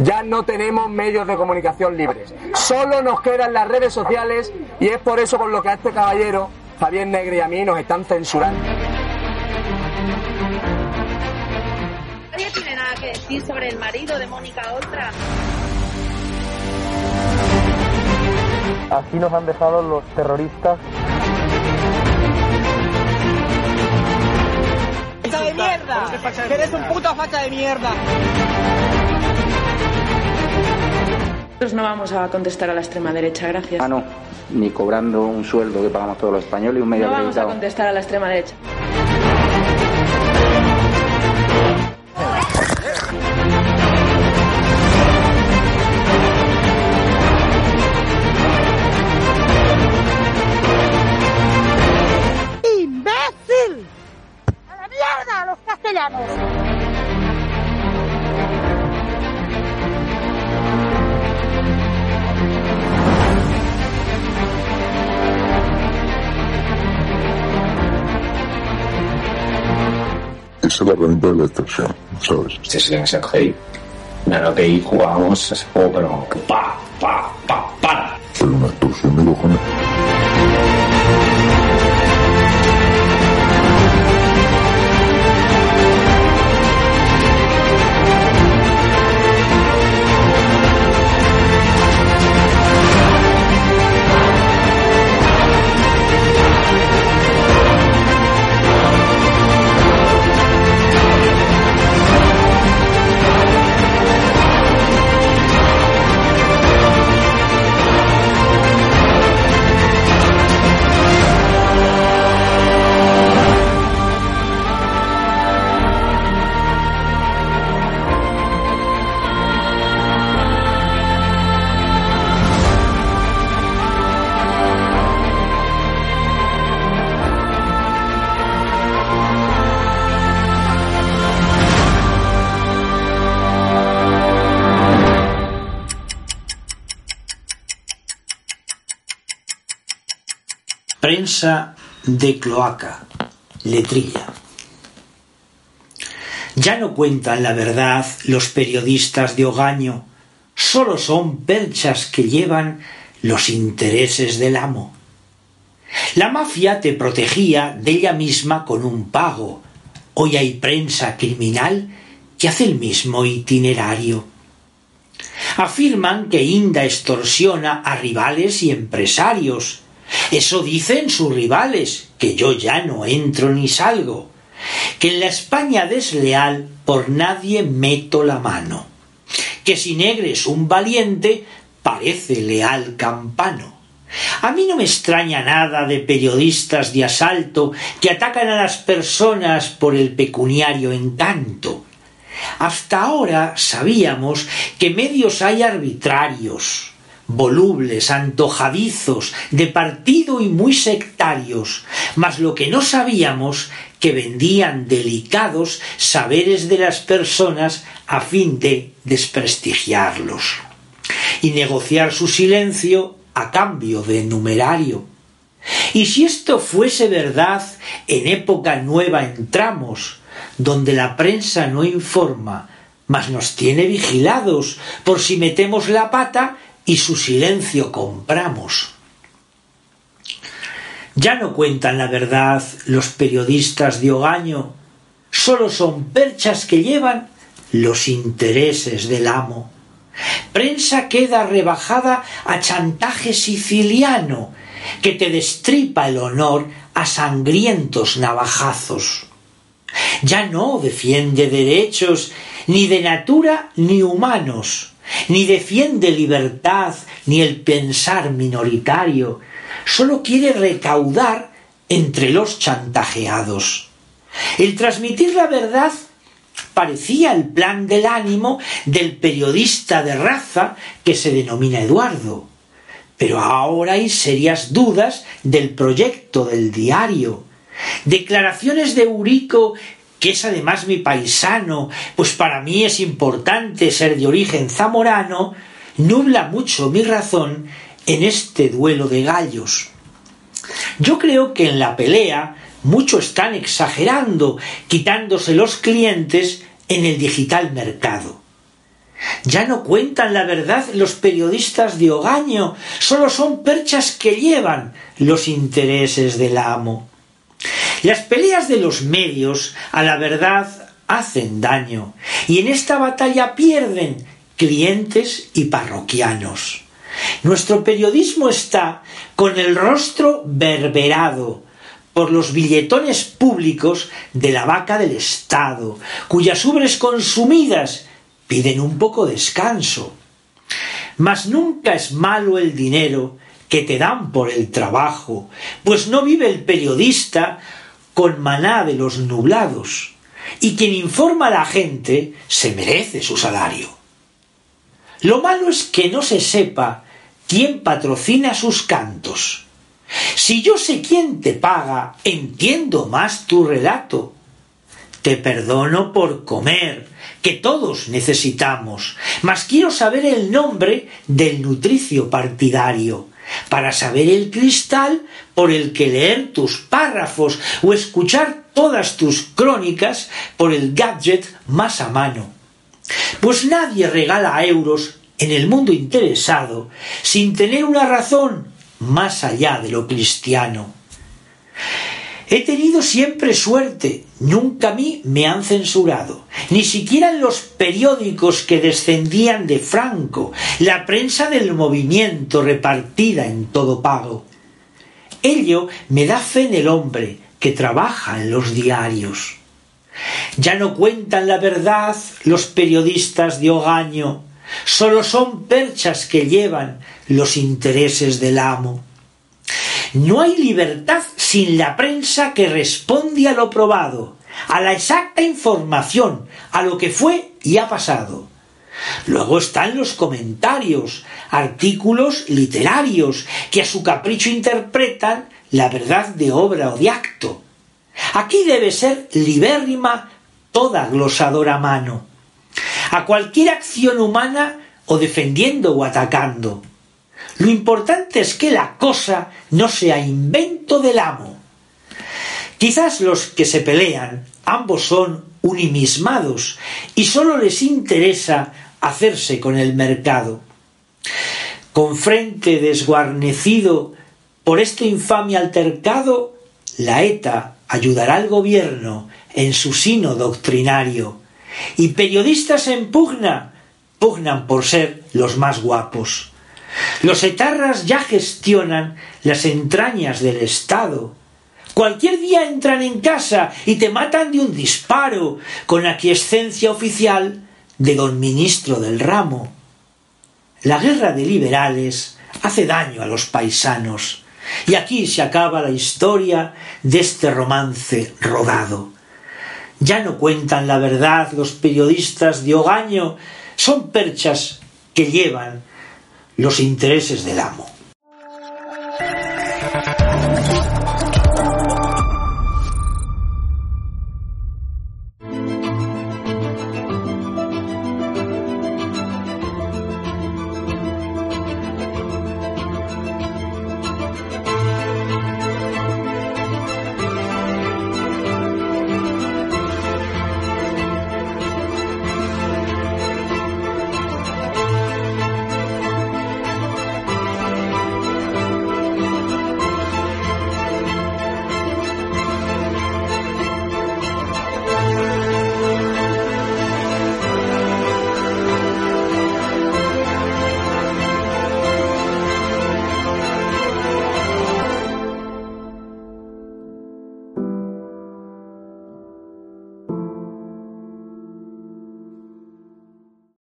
Ya no tenemos medios de comunicación libres. Solo nos quedan las redes sociales y es por eso con lo que a este caballero, Javier Negre y a mí nos están censurando. ¿Nadie tiene nada que decir sobre el marido de Mónica Oltra? Así nos han dejado los terroristas. ¡Facha de mierda! ¡Que eres un puto facha de mierda! Nosotros no vamos a contestar a la extrema derecha, gracias. Ah, no, ni cobrando un sueldo que pagamos todos los españoles y un medio No vamos a contestar a la extrema derecha. Esa es la herramienta de la ¿sabes? Este es el SRGI. Claro que ahí jugábamos ese juego, pero pa, pa, pa, para. Pero una extorsión de cojones. Prensa de cloaca, letrilla. Ya no cuentan la verdad los periodistas de Ogaño, solo son perchas que llevan los intereses del amo. La mafia te protegía de ella misma con un pago. Hoy hay prensa criminal que hace el mismo itinerario. Afirman que Inda extorsiona a rivales y empresarios. Eso dicen sus rivales, que yo ya no entro ni salgo. Que en la España desleal por nadie meto la mano. Que si negres un valiente parece leal campano. A mí no me extraña nada de periodistas de asalto que atacan a las personas por el pecuniario encanto. Hasta ahora sabíamos que medios hay arbitrarios, volubles, antojadizos, de partido y muy sectarios, mas lo que no sabíamos que vendían delicados saberes de las personas a fin de desprestigiarlos y negociar su silencio a cambio de numerario. Y si esto fuese verdad, en época nueva entramos, donde la prensa no informa, mas nos tiene vigilados por si metemos la pata y su silencio compramos. Ya no cuentan la verdad los periodistas de Ogaño, solo son perchas que llevan los intereses del amo. Prensa queda rebajada a chantaje siciliano, que te destripa el honor a sangrientos navajazos. Ya no defiende derechos ni de natura ni humanos, ni defiende libertad ni el pensar minoritario, solo quiere recaudar entre los chantajeados. El transmitir la verdad parecía el plan del ánimo del periodista de raza que se denomina Eduardo. Pero ahora hay serias dudas del proyecto del diario. Declaraciones de Eurico, que es además mi paisano, pues para mí es importante ser de origen zamorano, nubla mucho mi razón en este duelo de gallos. Yo creo que en la pelea mucho están exagerando, quitándose los clientes en el digital mercado. Ya no cuentan la verdad los periodistas de Ogaño, solo son perchas que llevan los intereses del amo. Las peleas de los medios a la verdad hacen daño y en esta batalla pierden clientes y parroquianos. Nuestro periodismo está con el rostro berberado por los billetones públicos de la vaca del Estado, cuyas ubres consumidas piden un poco de descanso. Mas nunca es malo el dinero que te dan por el trabajo, pues no vive el periodista con maná de los nublados, y quien informa a la gente se merece su salario. Lo malo es que no se sepa quién patrocina sus cantos. Si yo sé quién te paga, entiendo más tu relato. Te perdono por comer, que todos necesitamos, mas quiero saber el nombre del nutricio partidario, para saber el cristal por el que leer tus párrafos o escuchar todas tus crónicas por el gadget más a mano. Pues nadie regala euros en el mundo interesado sin tener una razón más allá de lo cristiano. He tenido siempre suerte, nunca a mí me han censurado, ni siquiera en los periódicos que descendían de Franco, la prensa del movimiento repartida en todo pago. Ello me da fe en el hombre que trabaja en los diarios. Ya no cuentan la verdad los periodistas de Ogaño, solo son perchas que llevan los intereses del amo. No hay libertad sin la prensa que responde a lo probado, a la exacta información, a lo que fue y ha pasado. Luego están los comentarios, artículos literarios que a su capricho interpretan la verdad de obra o de acto. Aquí debe ser libérrima toda glosadora mano. A cualquier acción humana o defendiendo o atacando. Lo importante es que la cosa no sea invento del amo. Quizás los que se pelean, ambos son unimismados y sólo les interesa hacerse con el mercado. Con frente desguarnecido por este infame altercado, la ETA ayudará al gobierno en su sino doctrinario, y periodistas en pugna pugnan por ser los más guapos. Los etarras ya gestionan las entrañas del Estado. Cualquier día entran en casa y te matan de un disparo, con aquiescencia oficial de don ministro del ramo. La guerra de liberales hace daño a los paisanos, y aquí se acaba la historia de este romance rodado. Ya no cuentan la verdad los periodistas de Ogaño, son perchas que llevan los intereses del amo.